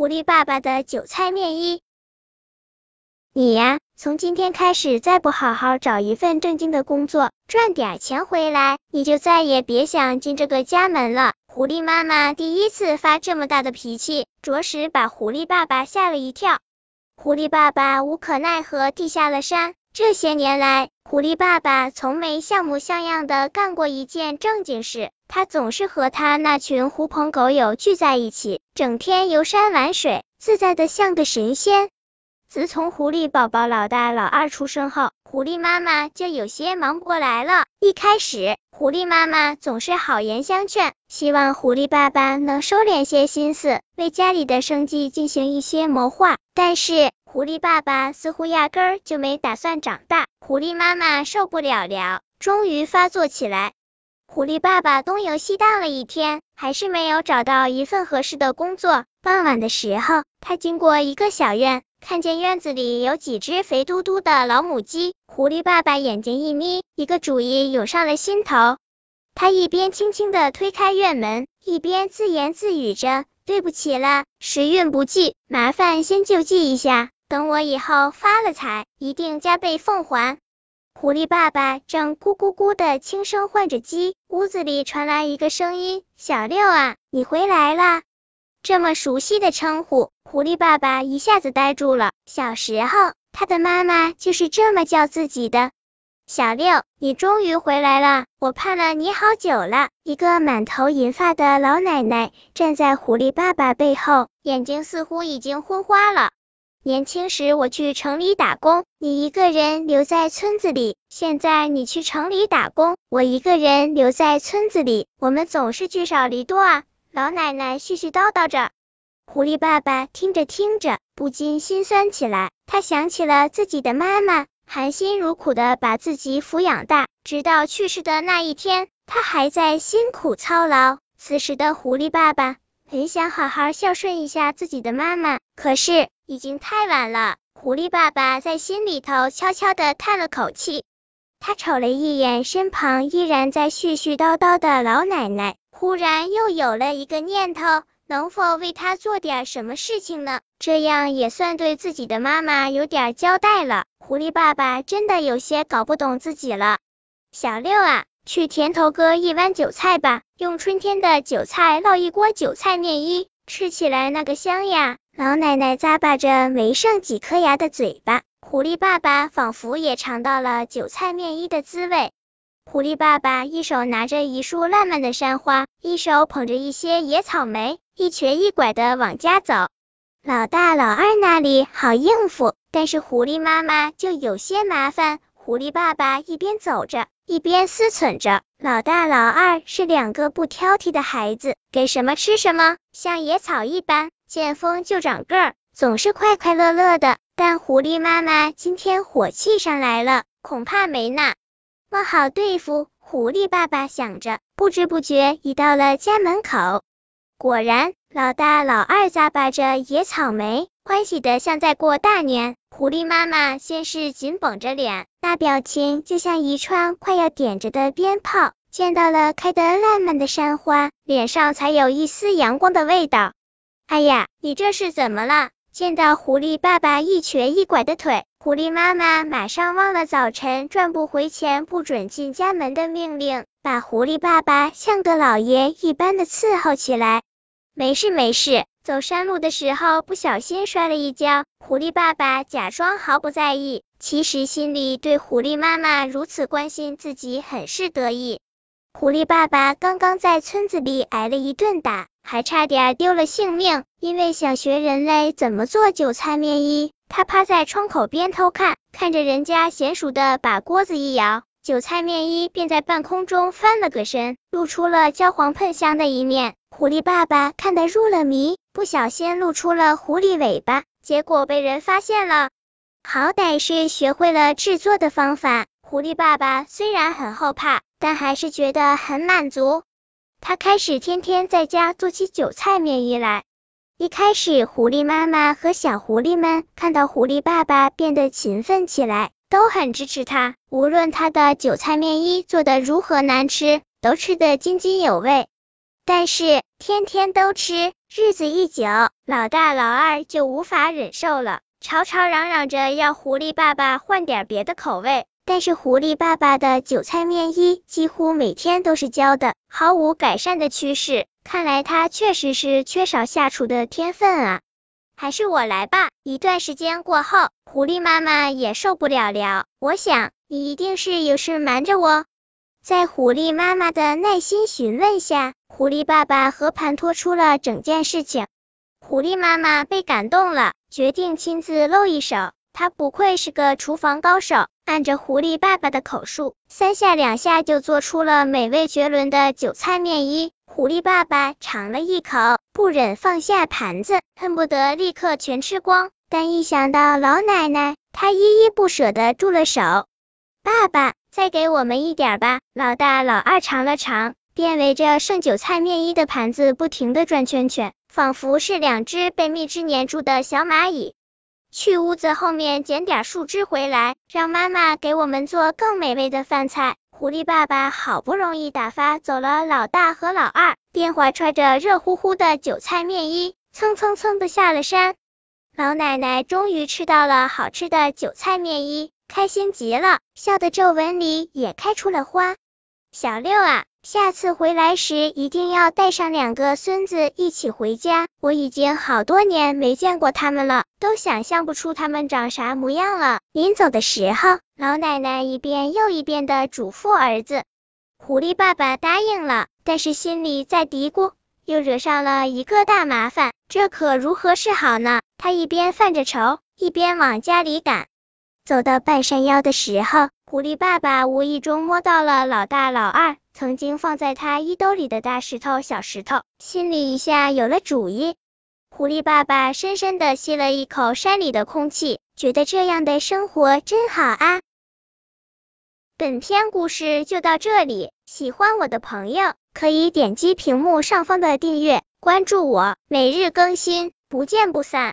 狐狸爸爸的韭菜面衣。你呀，从今天开始，再不好好找一份正经的工作，赚点钱回来，你就再也别想进这个家门了。狐狸妈妈第一次发这么大的脾气，着实把狐狸爸爸吓了一跳。狐狸爸爸无可奈何地下了山。这些年来，狐狸爸爸从没像模像样的干过一件正经事，他总是和他那群狐朋狗友聚在一起，整天游山玩水，自在的像个神仙。自从狐狸宝宝老大老二出生后，狐狸妈妈就有些忙不过来了。一开始，狐狸妈妈总是好言相劝，希望狐狸爸爸能收敛些心思，为家里的生计进行一些谋划。但是，狐狸爸爸似乎压根儿就没打算长大。狐狸妈妈受不了了，终于发作起来。狐狸爸爸东游西荡了一天，还是没有找到一份合适的工作。傍晚的时候，他经过一个小院。看见院子里有几只肥嘟嘟的老母鸡，狐狸爸爸眼睛一眯，一个主意涌上了心头。他一边轻轻的推开院门，一边自言自语着：“对不起了，时运不济，麻烦先救济一下，等我以后发了财，一定加倍奉还。”狐狸爸爸正咕咕咕的轻声唤着鸡，屋子里传来一个声音：“小六啊，你回来了。”这么熟悉的称呼，狐狸爸爸一下子呆住了。小时候，他的妈妈就是这么叫自己的。小六，你终于回来了，我盼了你好久了。一个满头银发的老奶奶站在狐狸爸爸背后，眼睛似乎已经昏花了。年轻时我去城里打工，你一个人留在村子里；现在你去城里打工，我一个人留在村子里，我们总是聚少离多啊。老奶奶絮絮叨叨着，狐狸爸爸听着听着，不禁心酸起来。他想起了自己的妈妈，含辛茹苦的把自己抚养大，直到去世的那一天，他还在辛苦操劳。此时的狐狸爸爸很想好好孝顺一下自己的妈妈，可是已经太晚了。狐狸爸爸在心里头悄悄的叹了口气，他瞅了一眼身旁依然在絮絮叨叨的老奶奶。忽然又有了一个念头，能否为他做点什么事情呢？这样也算对自己的妈妈有点交代了。狐狸爸爸真的有些搞不懂自己了。小六啊，去田头割一弯韭菜吧，用春天的韭菜烙一锅韭菜面衣，吃起来那个香呀！老奶奶咂巴着没剩几颗牙的嘴巴，狐狸爸爸仿佛也尝到了韭菜面衣的滋味。狐狸爸爸一手拿着一束烂漫的山花，一手捧着一些野草莓，一瘸一拐的往家走。老大、老二那里好应付，但是狐狸妈妈就有些麻烦。狐狸爸爸一边走着，一边思忖着。老大、老二是两个不挑剔的孩子，给什么吃什么，像野草一般，见风就长个儿，总是快快乐乐的。但狐狸妈妈今天火气上来了，恐怕没那。么好对付，狐狸爸爸想着，不知不觉已到了家门口。果然，老大、老二咂巴着野草莓，欢喜的像在过大年。狐狸妈妈先是紧绷着脸，那表情就像一串快要点着的鞭炮。见到了开得烂漫的山花，脸上才有一丝阳光的味道。哎呀，你这是怎么了？见到狐狸爸爸一瘸一拐的腿。狐狸妈妈马上忘了早晨转不回前不准进家门的命令，把狐狸爸爸像个老爷一般的伺候起来。没事没事，走山路的时候不小心摔了一跤。狐狸爸爸假装毫不在意，其实心里对狐狸妈妈如此关心自己很是得意。狐狸爸爸刚刚在村子里挨了一顿打，还差点丢了性命，因为想学人类怎么做韭菜面衣。他趴在窗口边偷看，看着人家娴熟的把锅子一摇，韭菜面衣便在半空中翻了个身，露出了焦黄喷香的一面。狐狸爸爸看得入了迷，不小心露出了狐狸尾巴，结果被人发现了。好歹是学会了制作的方法，狐狸爸爸虽然很后怕，但还是觉得很满足。他开始天天在家做起韭菜面衣来。一开始，狐狸妈妈和小狐狸们看到狐狸爸爸变得勤奋起来，都很支持他。无论他的韭菜面衣做的如何难吃，都吃得津津有味。但是天天都吃，日子一久，老大老二就无法忍受了，吵吵嚷嚷着要狐狸爸爸换点别的口味。但是狐狸爸爸的韭菜面衣几乎每天都是焦的，毫无改善的趋势。看来他确实是缺少下厨的天分啊。还是我来吧。一段时间过后，狐狸妈妈也受不了了。我想你一定是有事瞒着我。在狐狸妈妈的耐心询问下，狐狸爸爸和盘托出了整件事情。狐狸妈妈被感动了，决定亲自露一手。他不愧是个厨房高手，按着狐狸爸爸的口述，三下两下就做出了美味绝伦的韭菜面衣。狐狸爸爸尝了一口，不忍放下盘子，恨不得立刻全吃光。但一想到老奶奶，他依依不舍的住了手。爸爸。再给我们一点吧。老大、老二尝了尝，便围着剩韭菜面衣的盘子不停的转圈圈，仿佛是两只被蜜汁粘住的小蚂蚁。去屋子后面捡点树枝回来，让妈妈给我们做更美味的饭菜。狐狸爸爸好不容易打发走了老大和老二，便怀揣着热乎乎的韭菜面衣，蹭蹭蹭的下了山。老奶奶终于吃到了好吃的韭菜面衣。开心极了，笑的皱纹里也开出了花。小六啊，下次回来时一定要带上两个孙子一起回家。我已经好多年没见过他们了，都想象不出他们长啥模样了。临走的时候，老奶奶一遍又一遍的嘱咐儿子。狐狸爸爸答应了，但是心里在嘀咕，又惹上了一个大麻烦，这可如何是好呢？他一边犯着愁，一边往家里赶。走到半山腰的时候，狐狸爸爸无意中摸到了老大、老二曾经放在他衣兜里的大石头、小石头，心里一下有了主意。狐狸爸爸深深的吸了一口山里的空气，觉得这样的生活真好啊。本篇故事就到这里，喜欢我的朋友可以点击屏幕上方的订阅，关注我，每日更新，不见不散。